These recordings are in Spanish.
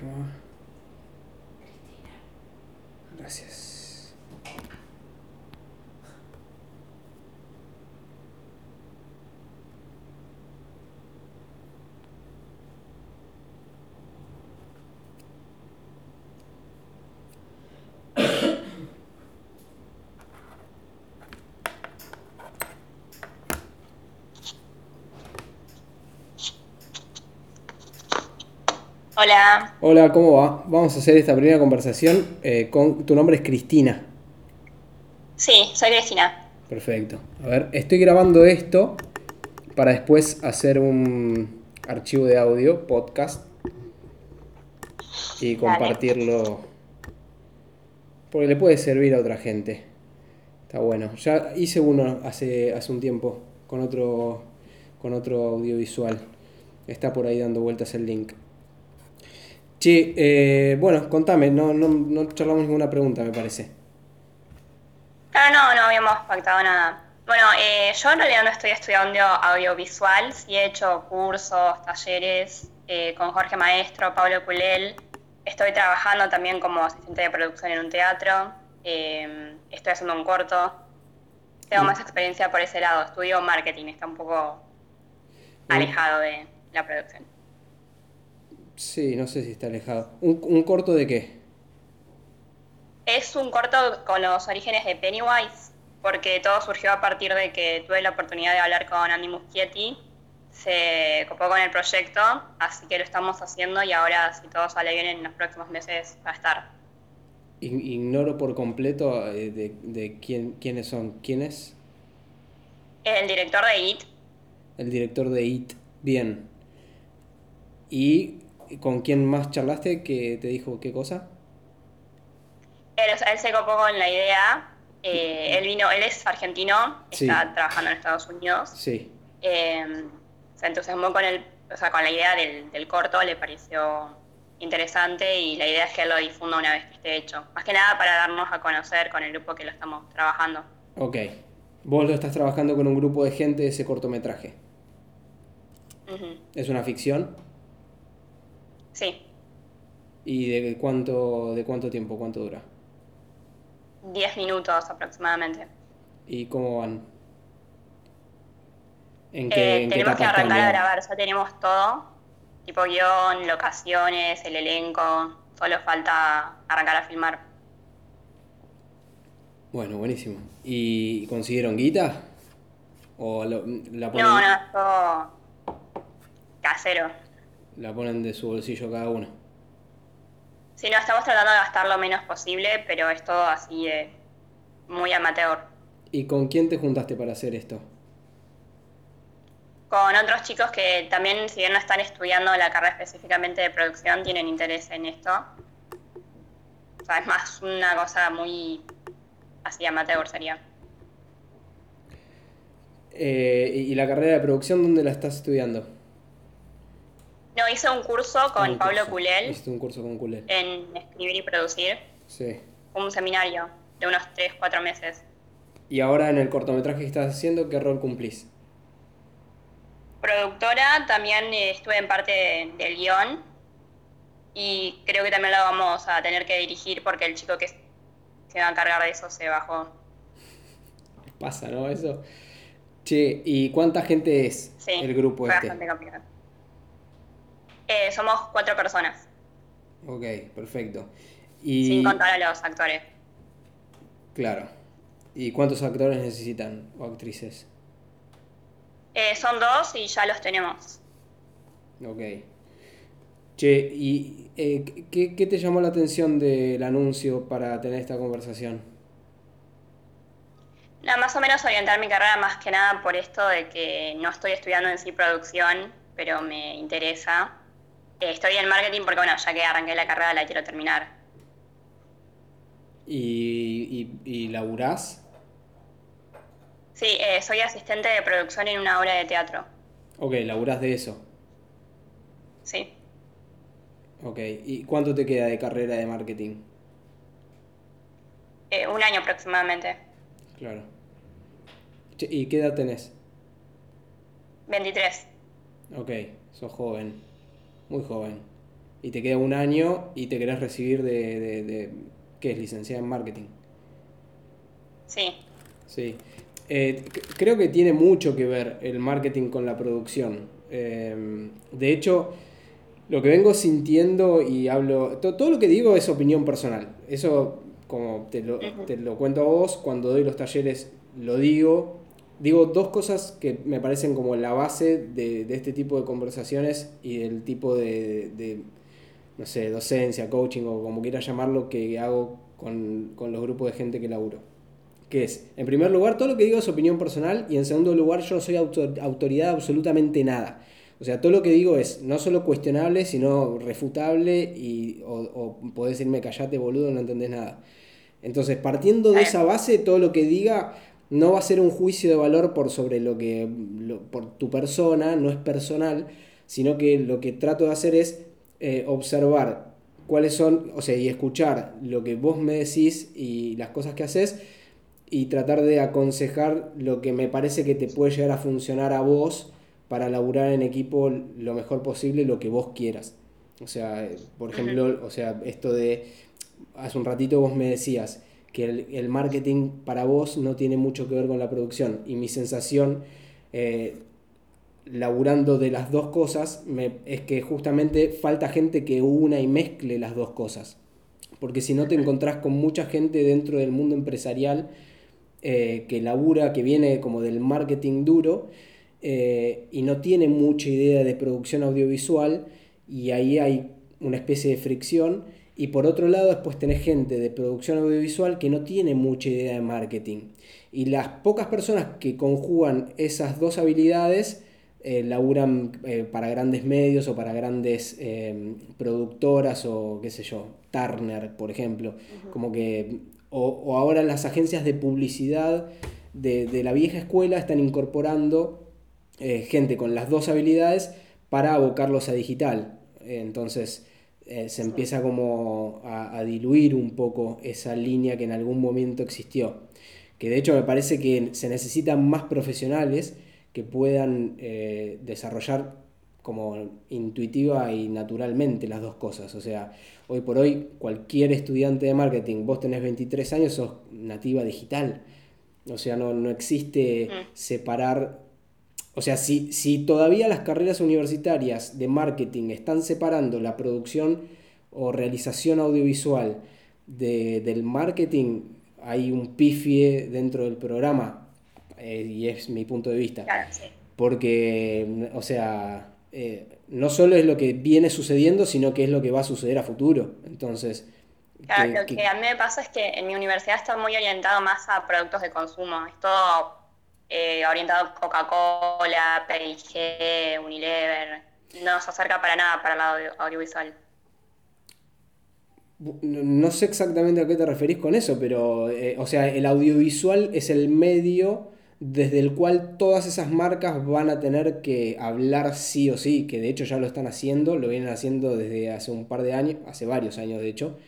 ¿Cómo se llamaba? Gracias. Hola, Hola, ¿cómo va? Vamos a hacer esta primera conversación eh, con... Tu nombre es Cristina. sí, soy Cristina. Perfecto. A ver, estoy grabando esto para después hacer un archivo de audio, podcast, y compartirlo. Porque le puede servir a otra gente. Está bueno. Ya hice uno hace, hace un tiempo con otro, con otro audiovisual. Está por ahí dando vueltas el link. Che, eh, bueno, contame, no, no, no charlamos ninguna pregunta, me parece. Ah, no, no habíamos pactado nada. Bueno, eh, yo en realidad no estoy estudiando audiovisual, sí he hecho cursos, talleres eh, con Jorge Maestro, Pablo Culel. Estoy trabajando también como asistente de producción en un teatro. eh, estoy haciendo un corto. Tengo Mm. más experiencia por ese lado. Estudio marketing, está un poco Mm. alejado de la producción. Sí, no sé si está alejado. ¿Un, un corto de qué? Es un corto con los orígenes de Pennywise, porque todo surgió a partir de que tuve la oportunidad de hablar con Andy Muschietti, se copó con el proyecto, así que lo estamos haciendo y ahora, si todo sale bien, en los próximos meses va a estar. Ig- Ignoro por completo eh, de, de quién, quiénes son. ¿Quién es? El director de IT, El director de IT. Bien. ¿Y con quién más charlaste que te dijo qué cosa? él, él se copó con la idea, eh, él vino, él es argentino, Sí. está trabajando en Estados Unidos, Sí. eh, se entusiasmó con, el, o sea, con la idea del, del corto, le pareció interesante y la idea es que lo difunda una vez que esté hecho. Más que nada para darnos a conocer con el grupo que lo estamos trabajando. Ok. Vos lo estás trabajando con un grupo de gente de ese cortometraje. ¿Es una ficción? Sí, ¿Y de cuánto, de cuánto tiempo? ¿Cuánto dura? 10 minutos aproximadamente. ¿Y cómo van? ¿En Eh, qué, qué tenemos que arrancar a grabar, ya tenemos todo, tipo guion, locaciones, el elenco, solo falta arrancar a filmar. Bueno, buenísimo. ¿Y consiguieron guita? ¿O lo- la, ponen, No, no, todo casero. La ponen de su bolsillo cada uno? Sí, no, estamos tratando de gastar lo menos posible, pero es todo así de muy amateur. ¿Y con quién te juntaste para hacer esto? Con otros chicos que también, si bien no están estudiando la carrera específicamente de producción, tienen interés en esto. O sea, es más una cosa muy así amateur sería. Eh, ¿Y y la carrera de producción dónde la estás estudiando? No, hice un curso con Un Pablo curso. Culel Hiciste un curso con Culel. en escribir y producir, Sí. un seminario de unos 3, 4 meses. Y ahora en el cortometraje que estás haciendo, ¿qué rol cumplís? Productora, también eh, estuve en parte de- del guion y creo que también lo vamos a tener que dirigir porque el chico que se va a encargar de eso se bajó. Pasa, ¿no? Eso. Che, ¿y cuánta gente es Sí, el grupo fue este? bastante complicado. Eh, somos cuatro personas, Ok, perfecto. Y sin contar a los actores. claro. ¿Y cuántos actores necesitan o actrices? Eh, son dos y ya los tenemos. Ok. Che, ¿y eh, qué, qué te llamó la atención del anuncio para tener esta conversación? Nada, más o menos orientar mi carrera más que nada por esto de que no estoy estudiando en sí producción, pero me interesa. Eh, estoy en marketing porque, bueno, ya que arranqué la carrera la quiero terminar. ¿Y, y, y laburás? Sí, eh, soy asistente de producción en una obra de teatro. Ok, laburás de eso. Sí. Ok, ¿y cuánto te queda de carrera de marketing? Eh, un año aproximadamente. Claro. ¿y qué edad tenés? 23. Ok, sos joven. Muy joven. y te queda un año y te querés recibir de, de, de ¿qué es? Licenciada en marketing. Sí. Sí. Eh, creo que tiene mucho que ver el marketing con la producción. Eh, de hecho, lo que vengo sintiendo y hablo, todo lo que digo es opinión personal. Eso, como te lo, te lo cuento a vos, cuando doy los talleres lo digo. Digo dos cosas que me parecen como la base de, de este tipo de conversaciones y del tipo de, de, no sé, docencia, coaching o como quieras llamarlo, que hago con, con los grupos de gente que laburo que es, en primer lugar, todo lo que digo es opinión personal y en segundo lugar, yo no soy autoridad absolutamente nada. O sea, todo lo que digo es no solo cuestionable, sino refutable y o, o podés decirme callate boludo, no entendés nada. Entonces, partiendo de esa base, todo lo que diga no va a ser un juicio de valor por sobre lo que por tu persona, no es personal, sino que lo que trato de hacer es eh, observar cuáles son, o sea, y escuchar lo que vos me decís y las cosas que haces y tratar de aconsejar lo que me parece que te puede llegar a funcionar a vos para laburar en equipo lo mejor posible, lo que vos quieras. O sea, por ejemplo, o sea, esto de, hace un ratito vos me decías que el, marketing para vos no tiene mucho que ver con la producción y mi sensación, eh, laburando de las dos cosas, es que justamente falta gente que una y mezcle las dos cosas. Porque si no te encontrás con mucha gente dentro del mundo empresarial, eh, que labura, que viene como del marketing duro eh, y no tiene mucha idea de producción audiovisual y ahí hay una especie de fricción. Y por otro lado, después tenés gente de producción audiovisual que no tiene mucha idea de marketing. Y las pocas personas que conjugan esas dos habilidades eh, laburan para grandes medios o para grandes productoras o qué sé yo, Turner, por ejemplo. Como que o, ahora las agencias de publicidad de, la vieja escuela están incorporando eh, gente con las dos habilidades para abocarlos a digital. entonces eh, se empieza como a, diluir un poco esa línea que en algún momento existió. Que de hecho me parece que se necesitan más profesionales que puedan eh, desarrollar como intuitiva y naturalmente las dos cosas. O sea, hoy por hoy cualquier estudiante de marketing, vos tenés 23 años, sos nativa digital. O sea, no, existe mm. separar... O sea, si, si todavía las carreras universitarias de marketing están separando la producción o realización audiovisual del marketing, hay un pifie dentro del programa, eh, y es mi punto de vista. Porque, o sea, eh, no solo es lo que viene sucediendo, sino que es lo que va a suceder a futuro. Entonces... Claro, lo que, a mí me pasa es que en mi universidad está muy orientado más a productos de consumo. Es todo eh, orientado Coca-Cola, P&G, Unilever. No se acerca para nada para el audiovisual. No sé exactamente a qué te referís con eso, pero, eh, o sea, el audiovisual es el medio desde el cual todas esas marcas van a tener que hablar sí o sí, que de hecho ya lo están haciendo, lo vienen haciendo desde hace un par de años, hace varios años de hecho,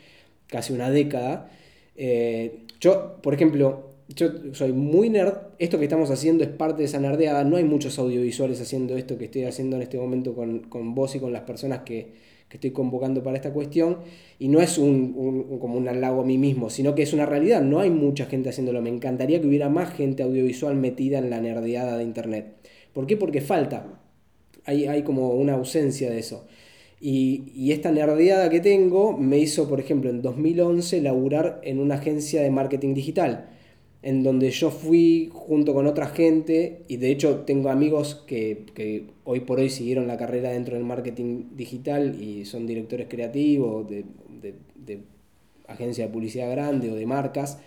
casi una década. Eh, yo, por ejemplo, yo soy muy nerd, esto que estamos haciendo es parte de esa nerdeada, no hay muchos audiovisuales haciendo esto que estoy haciendo en este momento con, con vos y con las personas que, que estoy convocando para esta cuestión, y no es un, como un halago a mí mismo, sino que es una realidad, no hay mucha gente haciéndolo, me encantaría que hubiera más gente audiovisual metida en la nerdeada de Internet. ¿Por qué? Porque falta, hay, hay como una ausencia de eso. Y, y, esta nerdeada que tengo me hizo, por ejemplo, en 2011 laburar en una agencia de marketing digital en donde yo fui junto con otra gente y de hecho tengo amigos que, hoy por hoy siguieron la carrera dentro del marketing digital y son directores creativos de, de, agencia de publicidad grande o de marcas.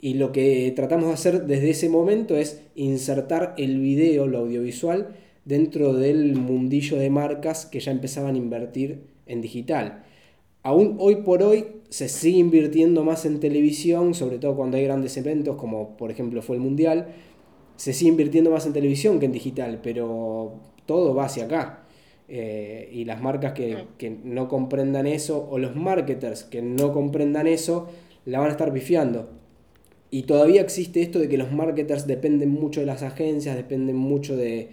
Y lo que tratamos de hacer desde ese momento es insertar el video, lo audiovisual, dentro del mundillo de marcas que ya empezaban a invertir en digital. Aún hoy por hoy se sigue invirtiendo más en televisión, sobre todo cuando hay grandes eventos, como por ejemplo fue el Mundial, se sigue invirtiendo más en televisión que en digital, pero todo va hacia acá. Eh, y las marcas que, que, no comprendan eso, o los marketers que no comprendan eso, la van a estar pifiando. Y todavía existe esto de que los marketers dependen mucho de las agencias, dependen mucho de,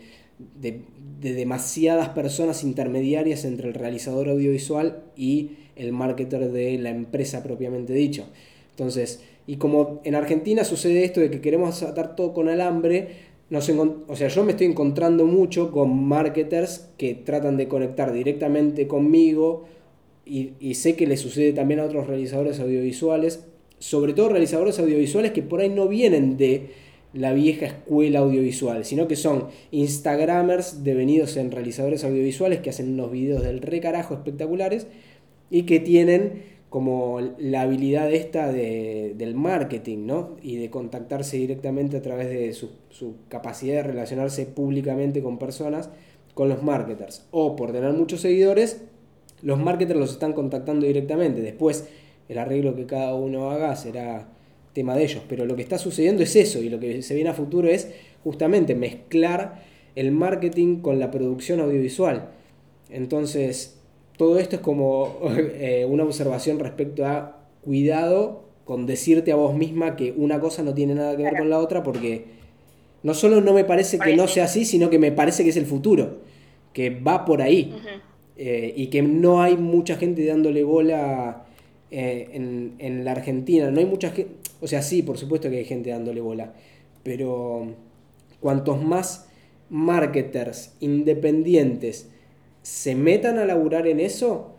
de, demasiadas personas intermediarias entre el realizador audiovisual y el marketer de la empresa propiamente dicho. Entonces, y como en Argentina sucede esto de que queremos atar todo con alambre, o sea, yo me estoy encontrando mucho con marketers que tratan de conectar directamente conmigo y, y sé que le sucede también a otros realizadores audiovisuales, sobre todo realizadores audiovisuales que por ahí no vienen de la vieja escuela audiovisual, sino que son Instagramers devenidos en realizadores audiovisuales que hacen unos videos del recarajo espectaculares y que tienen como la habilidad esta de, del marketing, ¿no? Y de contactarse directamente a través de su, su, capacidad de relacionarse públicamente con personas, con los marketers. O por tener muchos seguidores, los marketers los están contactando directamente. Después, el arreglo que cada uno haga será tema de ellos. Pero lo que está sucediendo es eso y lo que se viene a futuro es justamente mezclar el marketing con la producción audiovisual. Entonces, todo esto es como eh, una observación respecto a cuidado con decirte a vos misma que una cosa no tiene nada que ver con la otra porque no solo no me parece que no sea así, sino que me parece que es el futuro, que va por ahí eh, y que no hay mucha gente dándole bola eh, en, en, la Argentina. No hay mucha gente, o sea, sí, por supuesto que hay gente dándole bola, pero cuantos más marketers independientes se metan a laburar en eso,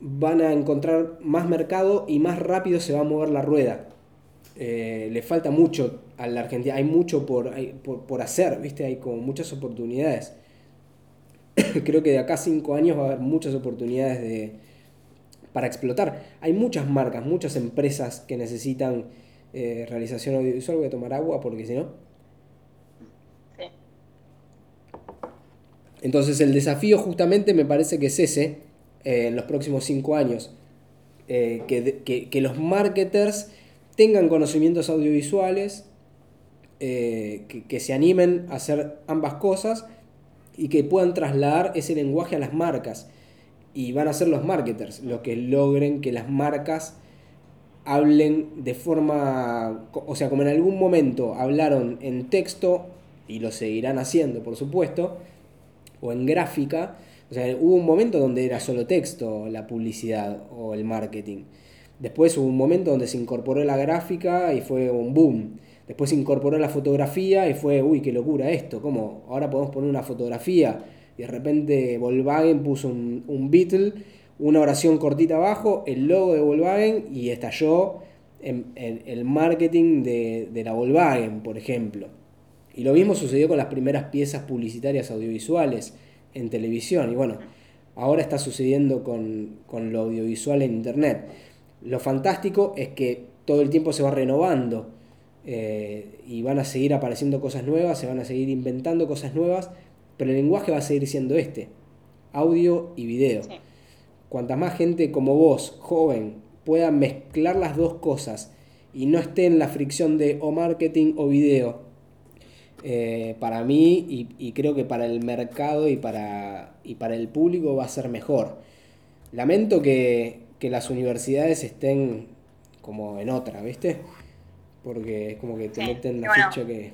van a encontrar más mercado y más rápido se va a mover la rueda. Eh, le falta mucho a la Argentina, hay mucho por, por, hacer, ¿viste? Hay como muchas oportunidades. Creo que de acá a cinco años va a haber muchas oportunidades de, para explotar. Hay muchas marcas, muchas empresas que necesitan eh, realización audiovisual. Voy a tomar agua porque si no... Entonces el desafío justamente me parece que es ese eh, en los próximos cinco años. Eh, que, los marketers tengan conocimientos audiovisuales, eh, que, se animen a hacer ambas cosas y que puedan trasladar ese lenguaje a las marcas. Y van a ser los marketers los que logren que las marcas hablen de forma, o sea, como en algún momento hablaron en texto, y lo seguirán haciendo, por supuesto, o en gráfica. O sea, hubo un momento donde era solo texto la publicidad o el marketing. Después hubo un momento donde se incorporó la gráfica y fue un boom. Después se incorporó la fotografía y fue, uy, qué locura esto. ¿Cómo? Ahora podemos poner una fotografía. Y de repente Volkswagen puso un, un Beetle, una oración cortita abajo, el logo de Volkswagen y estalló en, el marketing de, de la Volkswagen, por ejemplo. Y lo mismo sucedió con las primeras piezas publicitarias audiovisuales en televisión. Y bueno, ahora está sucediendo con, lo audiovisual en Internet. Lo fantástico es que todo el tiempo se va renovando eh, y van a seguir apareciendo cosas nuevas, se van a seguir inventando cosas nuevas, pero el lenguaje va a seguir siendo este, audio y video. Cuanta más gente como vos, joven, pueda mezclar las dos cosas y no esté en la fricción de o marketing o video, eh, para mí y, creo que para el mercado y para, y para el público va a ser mejor. Lamento que, las universidades estén como en otra, ¿viste? Porque es como que te meten la ficha que...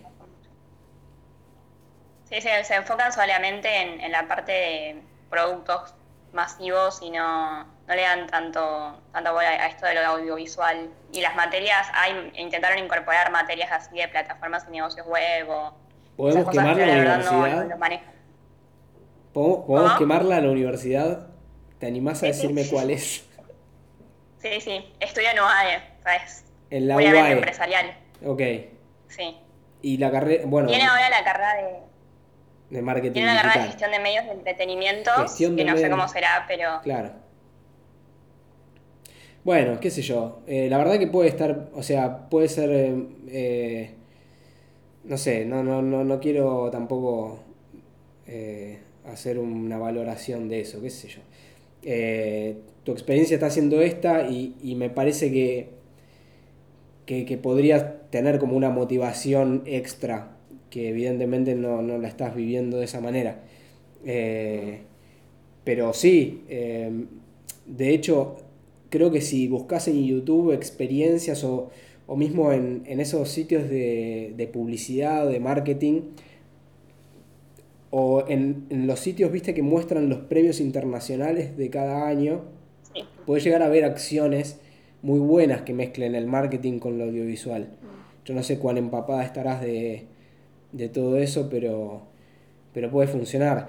Sí, se, enfocan solamente en, la parte de productos masivos y no, no le dan tanto, tanto bola a esto de lo audiovisual. Y las materias, hay, intentaron incorporar materias así de plataformas y negocios web o... ¿Podemos quemarla a la universidad? ¿Podemos, quemarla a la universidad? ¿Te animás a decirme cuál es? Sí, sí, estudio en UAE, ¿sabes? En la UAE. empresarial. Ok. Sí. Y la carrera, bueno... Tiene ahora la carrera de... De marketing Tiene la carrera de gestión de medios de entretenimiento, que no sé cómo será, pero... Claro. Bueno, qué sé yo. Eh, la verdad que puede estar, o sea, puede ser... Eh, no sé, no, no, no, no quiero tampoco eh, hacer una valoración de eso, qué sé yo. Eh, tu experiencia está siendo esta y, me parece que, que, podrías tener como una motivación extra, que evidentemente no, la estás viviendo de esa manera. Eh, pero sí, de hecho, creo que si buscas en YouTube experiencias o, o mismo en, esos sitios de, de publicidad o de marketing, o en, los sitios, viste, que muestran los premios internacionales de cada año, puedes llegar a ver acciones muy buenas que mezclen el marketing con lo audiovisual. Mm. Yo no sé cuán empapada estarás de, de todo eso, pero, pero puede funcionar.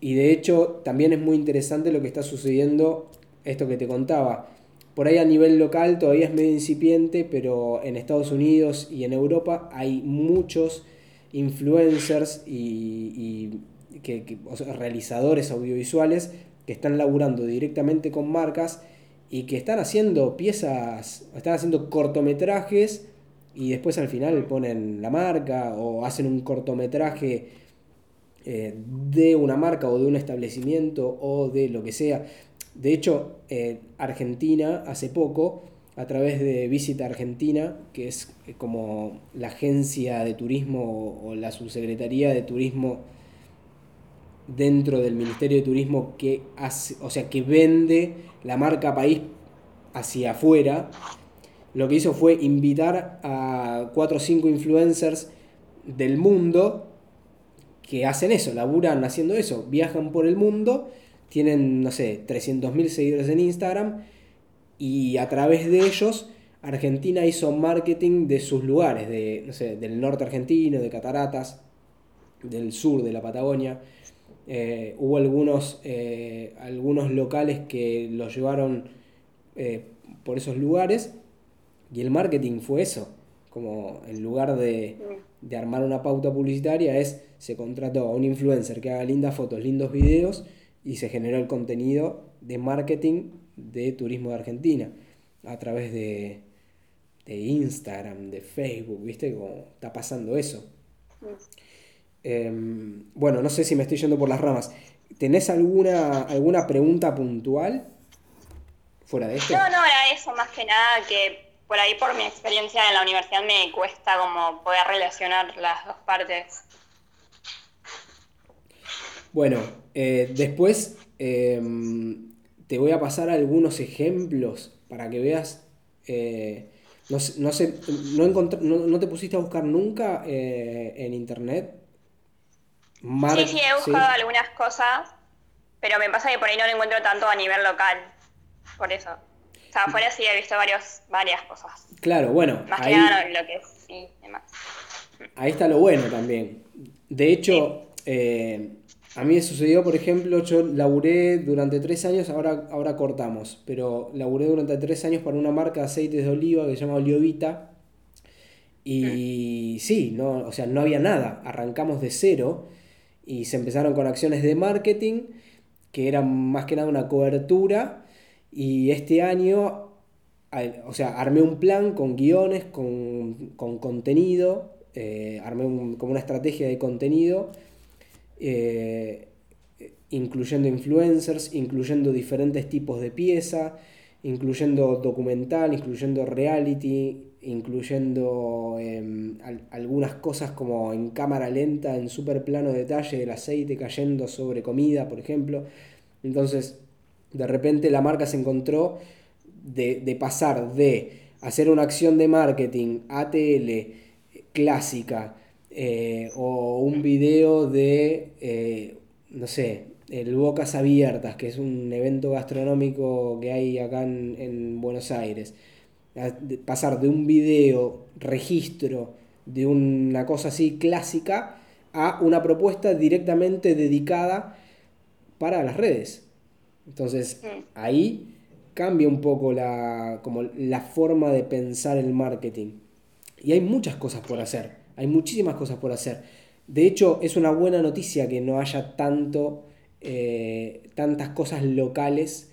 Y de hecho, también es muy interesante lo que está sucediendo, esto que te contaba. Por ahí a nivel local todavía es medio incipiente, pero en Estados Unidos y en Europa hay muchos influencers y, que, realizadores audiovisuales que están laburando directamente con marcas y que están haciendo piezas, están haciendo cortometrajes y después al final ponen la marca o hacen un cortometraje eh, de una marca o de un establecimiento o de lo que sea. De hecho, eh, Argentina hace poco, a través de Visita Argentina, que es eh, como la agencia de turismo o la subsecretaría de turismo dentro del Ministerio de Turismo que hace, o sea, que vende la marca país hacia afuera, lo que hizo fue invitar a cuatro o cinco influencers del mundo que hacen eso, laburan haciendo eso, viajan por el mundo, tienen, no sé, 300.000 seguidores en Instagram y a través de ellos Argentina hizo marketing de sus lugares, de, no sé, del norte argentino, de Cataratas, del sur de la Patagonia. Eh, hubo algunos, eh, algunos locales que los llevaron eh, por esos lugares y el marketing fue eso, como en lugar de, de, armar una pauta publicitaria es se contrató a un influencer que haga lindas fotos, lindos videos y se generó el contenido de marketing de turismo de Argentina a través de, de Instagram, de Facebook, ¿viste? Como está pasando eso. Em, bueno, no sé si me estoy yendo por las ramas. ¿Tenés alguna, alguna pregunta puntual fuera de esto? No, no, era eso más que nada que por ahí por mi experiencia en la universidad me cuesta como poder relacionar las dos partes. Bueno, eh, después em, te voy a pasar algunos ejemplos para que veas. Eh, no, no, sé, no, no, te pusiste a buscar nunca eh, en internet? sí, sí, he buscado algunas cosas, pero me pasa que por ahí no lo encuentro tanto a nivel local. Por eso. O sea, afuera sí he visto varios, varias cosas. Claro, bueno. Más que nada lo que sí, demás. Ahí está lo bueno también. De hecho, a mí me sucedió, por ejemplo, yo laburé durante tres años, ahora, ahora cortamos, pero laburé durante tres años para una marca de aceites de oliva que se llama Oliovita. Y sí, no, o sea, no había nada, arrancamos de cero y se empezaron con acciones de marketing que eran más que nada una cobertura. Y este año, o sea, armé un plan con guiones, con, contenido, eh, armé como una estrategia de contenido eh, incluyendo influencers, incluyendo diferentes tipos de pieza, incluyendo documental, incluyendo reality, incluyendo em, algunas cosas como en cámara lenta, en super plano detalle, el aceite cayendo sobre comida, por ejemplo. Entonces, de repente la marca se encontró de, de pasar de hacer una acción de marketing ATL clásica, eh, o un video de, eh, no sé, el Bocas Abiertas, que es un evento gastronómico que hay acá en, Buenos Aires. pasar de un video registro de una cosa así clásica a una propuesta directamente dedicada para las redes. Entonces ahí cambia un poco la, como la forma de pensar el marketing. Y hay muchas cosas por hacer. Hay muchísimas cosas por hacer. De hecho, es una buena noticia que no haya tanto, eh, tantas cosas locales.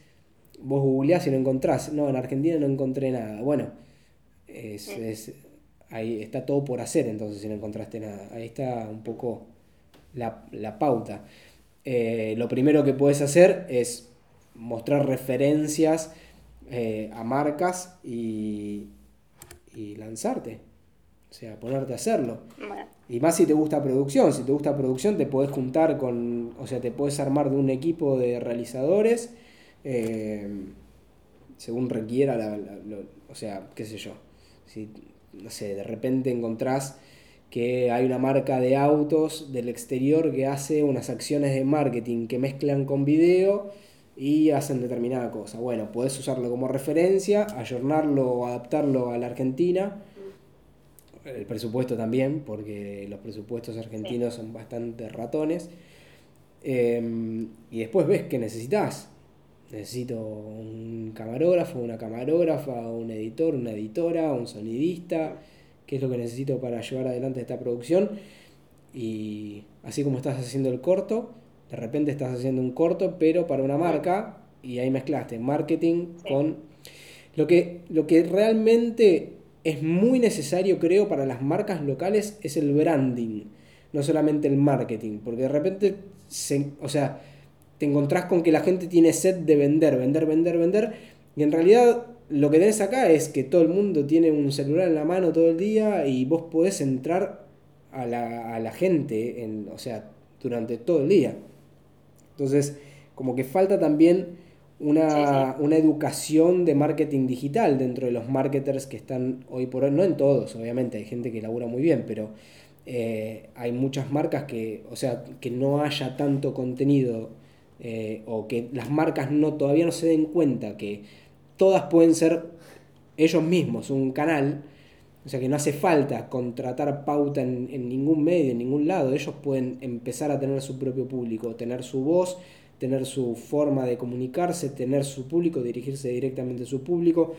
Vos googleás y no encontrás. No, en Argentina no encontré nada. Bueno, ahí está todo por hacer entonces si no encontraste nada. Ahí está un poco la, pauta. Eh, lo primero que puedes hacer es mostrar referencias eh, a marcas y, y lanzarte. O sea, ponerte a hacerlo. Y más si te gusta producción. Si te gusta producción, te podés juntar con. O sea, te podés armar de un equipo de realizadores. Eh, según requiera la, o sea, qué sé yo. Si, no sé, de repente encontrás que hay una marca de autos del exterior que hace unas acciones de marketing que mezclan con video y hacen determinada cosa. Bueno, puedes usarlo como referencia, ayornarlo o adaptarlo a la Argentina. El presupuesto también, porque los presupuestos argentinos son bastante ratones. Em, y después ves que necesitas. Necesito un camarógrafo, una camarógrafa, un editor, una editora, un sonidista. ¿Qué es lo que necesito para llevar adelante esta producción? Y así como estás haciendo el corto, de repente estás haciendo un corto, pero para una marca, y ahí mezclaste marketing con... Lo que, lo que realmente es muy necesario, creo, para las marcas locales es el branding, no solamente el marketing, porque de repente, se, o sea, te encontrás con que la gente tiene sed de vender, vender, vender, vender, y en realidad lo que tenés acá es que todo el mundo tiene un celular en la mano todo el día y vos podés entrar a la, a la gente, en, o sea, durante todo el día. Entonces, como que falta también una, educación de marketing digital dentro de los marketers que están hoy por hoy, no en todos, obviamente, hay gente que labura muy bien, pero eh, hay muchas marcas que, o sea, que no haya tanto contenido eh, o que las marcas no todavía no se den cuenta que todas pueden ser ellos mismos un canal, o sea que no hace falta contratar pauta en, en, ningún medio, en ningún lado. Ellos pueden empezar a tener su propio público, tener su voz, tener su forma de comunicarse, tener su público, dirigirse directamente a su público,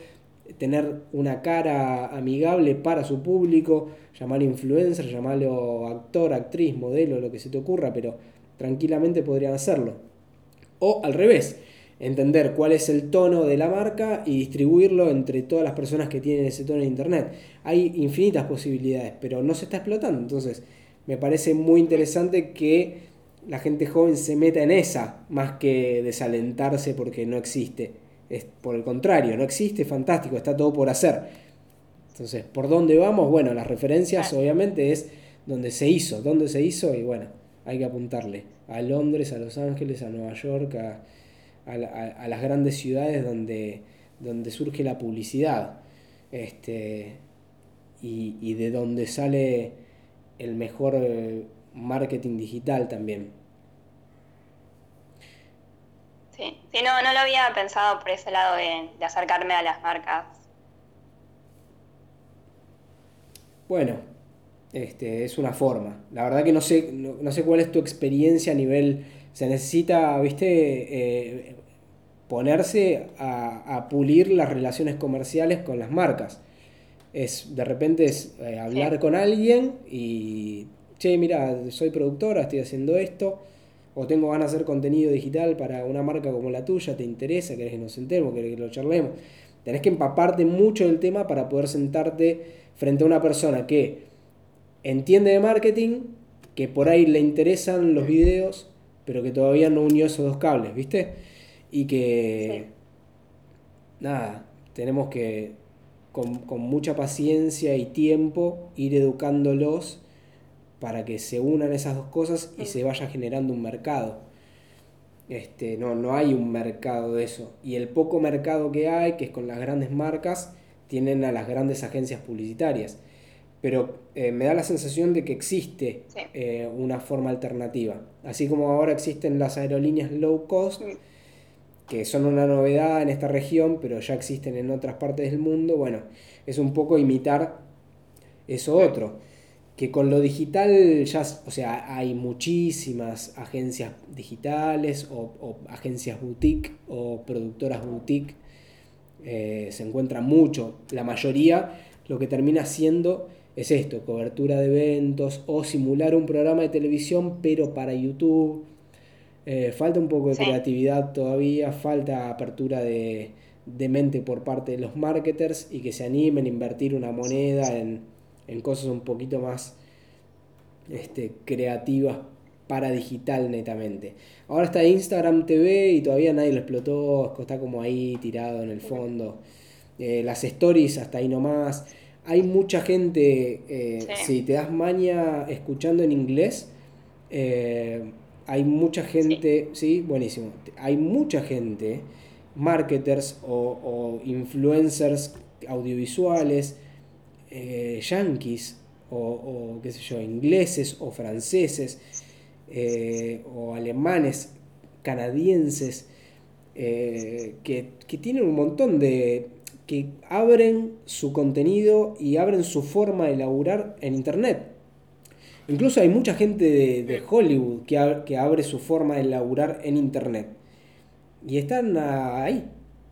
tener una cara amigable para su público, llamar influencer, llamarlo actor, actriz, modelo, lo que se te ocurra, pero tranquilamente podrían hacerlo. O al revés, entender cuál es el tono de la marca y distribuirlo entre todas las personas que tienen ese tono en Internet. Hay infinitas posibilidades, pero no se está explotando. Entonces, me parece muy interesante que la gente joven se meta en esa, más que desalentarse porque no existe. Es por el contrario, no existe, fantástico, está todo por hacer. Entonces, ¿por dónde vamos? Bueno, las referencias obviamente es donde se hizo, dónde se hizo y bueno, hay que apuntarle a Londres, a Los Ángeles, a Nueva York, a, a, las grandes ciudades donde, donde surge la publicidad este, y, de donde sale el mejor eh, marketing digital también. Sí, sí no, no lo había pensado por ese lado de, acercarme a las marcas. Bueno, este, es una forma. La verdad que no sé, no, sé cuál es tu experiencia a nivel... Se necesita, viste, eh, ponerse a, pulir las relaciones comerciales con las marcas. Es, de repente es eh, hablar con alguien y, che, mira, soy productora, estoy haciendo esto, o tengo ganas de hacer contenido digital para una marca como la tuya, ¿te interesa? ¿Querés que nos sentemos? ¿Querés que lo charlemos? Tenés que empaparte mucho del tema para poder sentarte frente a una persona que entiende de marketing, que por ahí le interesan los videos, pero que todavía no unió esos dos cables, ¿viste? y que, nada, tenemos que con, mucha paciencia y tiempo ir educándolos para que se unan esas dos cosas y se vaya generando un mercado. Este, no, no hay un mercado de eso. Y el poco mercado que hay, que es con las grandes marcas, tienen a las grandes agencias publicitarias. Pero eh, me da la sensación de que existe eh, una forma alternativa. Así como ahora existen las aerolíneas low cost, que son una novedad en esta región, pero ya existen en otras partes del mundo, bueno, es un poco imitar eso otro. Que con lo digital ya, o sea, hay muchísimas agencias digitales o, agencias boutique o productoras boutique. Eh, se encuentra mucho. La mayoría lo que termina siendo es esto, cobertura de eventos o simular un programa de televisión pero para YouTube eh, falta un poco de creatividad todavía, falta apertura de, mente por parte de los marketers y que se animen a invertir una moneda en, cosas un poquito más este, creativas para digital netamente. Ahora está Instagram TV y todavía nadie lo explotó, está como ahí tirado en el fondo. Eh, las stories hasta ahí nomás. Hay mucha gente, eh, si te das maña escuchando en inglés, hay mucha gente, sí. buenísimo, hay mucha gente, marketers o, influencers audiovisuales, eh, yankees o, qué sé yo, ingleses o franceses eh, o alemanes, canadienses, eh, que, que tienen un montón de... que abren su contenido y abren su forma de laburar en Internet. Incluso hay mucha gente de, Hollywood que, que, abre su forma de laburar en Internet. Y están ahí,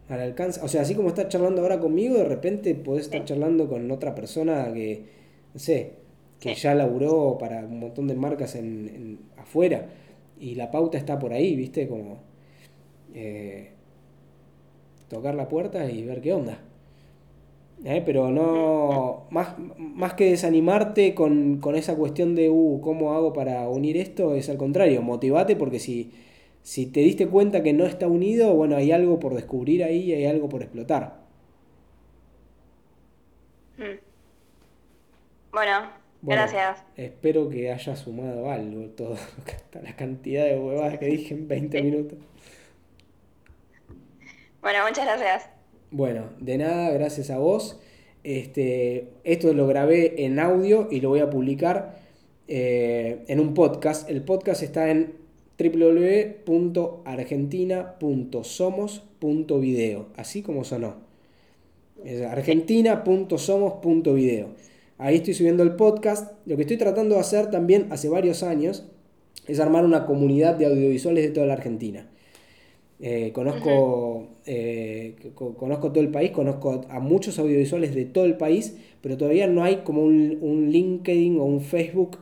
al alcance. O sea, así como estás charlando ahora conmigo, de repente podés estar charlando con otra persona que, no sé, que ya laburó para un montón de marcas en, afuera. Y la pauta está por ahí, ¿viste? Como eh, tocar la puerta y ver qué onda. ¿Eh? Pero no, más, más que desanimarte con, con esa cuestión de, uh, ¿cómo hago para unir esto? Es al contrario, motivate porque si si te diste cuenta que no está unido, bueno, hay algo por descubrir ahí, hay algo por explotar. Hmm. Bueno, gracias. Espero que haya sumado algo todo, la cantidad de huevadas que dije en 20 minutos. Bueno, muchas gracias. Bueno, de nada, gracias a vos. Este, esto lo grabé en audio y lo voy a publicar eh, en un podcast. El podcast está en www.argentina.somos.video, así como sonó. Es argentina.somos.video. Ahí estoy subiendo el podcast. Lo que estoy tratando de hacer también hace varios años es armar una comunidad de audiovisuales de toda la Argentina. Eh, conozco, eh, conozco todo el país, conozco a muchos audiovisuales de todo el país, pero todavía no hay como un, LinkedIn o un Facebook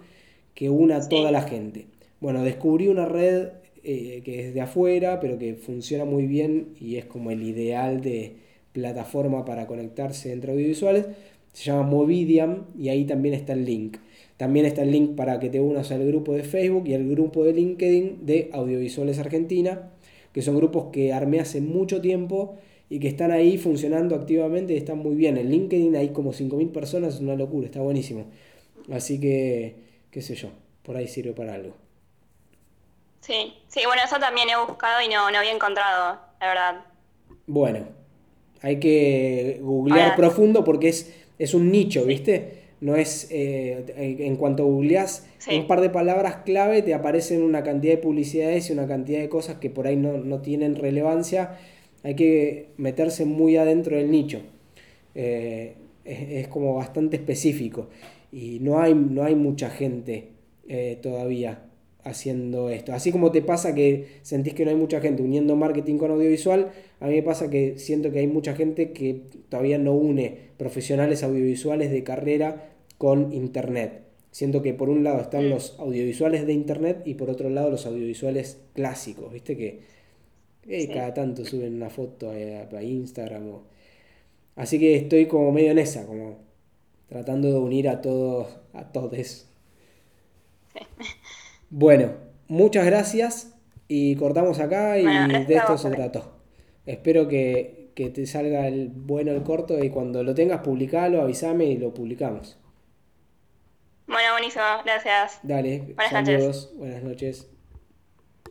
que una a toda la gente. Bueno, descubrí una red eh, que es de afuera, pero que funciona muy bien y es como el ideal de plataforma para conectarse entre audiovisuales. Se llama Movidiam y ahí también está el link. También está el link para que te unas al grupo de Facebook y al grupo de LinkedIn de Audiovisuales Argentina, que son grupos que armé hace mucho tiempo y que están ahí funcionando activamente y están muy bien. En LinkedIn hay como 5.000 personas, es una locura, está buenísimo. Así que, qué sé yo, por ahí sirve para algo. Sí, sí, bueno, eso también he buscado y no, no había encontrado, la verdad. Bueno, hay que googlear profundo porque es, es un nicho, ¿viste? No es, eh, en cuanto googleas un par de palabras clave, te aparecen una cantidad de publicidades y una cantidad de cosas que por ahí no, tienen relevancia. Hay que meterse muy adentro del nicho. Eh, es, como bastante específico y no hay, no hay mucha gente eh, todavía haciendo esto. Así como te pasa que sentís que no hay mucha gente uniendo marketing con audiovisual, a mí me pasa que siento que hay mucha gente que todavía no une profesionales audiovisuales de carrera con internet. Siento que por un lado están los audiovisuales de internet y por otro lado los audiovisuales clásicos, ¿viste? Que eh, cada tanto suben una foto a, Instagram. Así que estoy como medio en esa, como tratando de unir a todos, a todos. Bueno, muchas gracias y cortamos acá y de esto se trató. Espero que, te salga el bueno el corto y cuando lo tengas publicalo, avísame y lo publicamos. Bueno, buenísimo, gracias. Dale, buenas saludos, noches. buenas noches.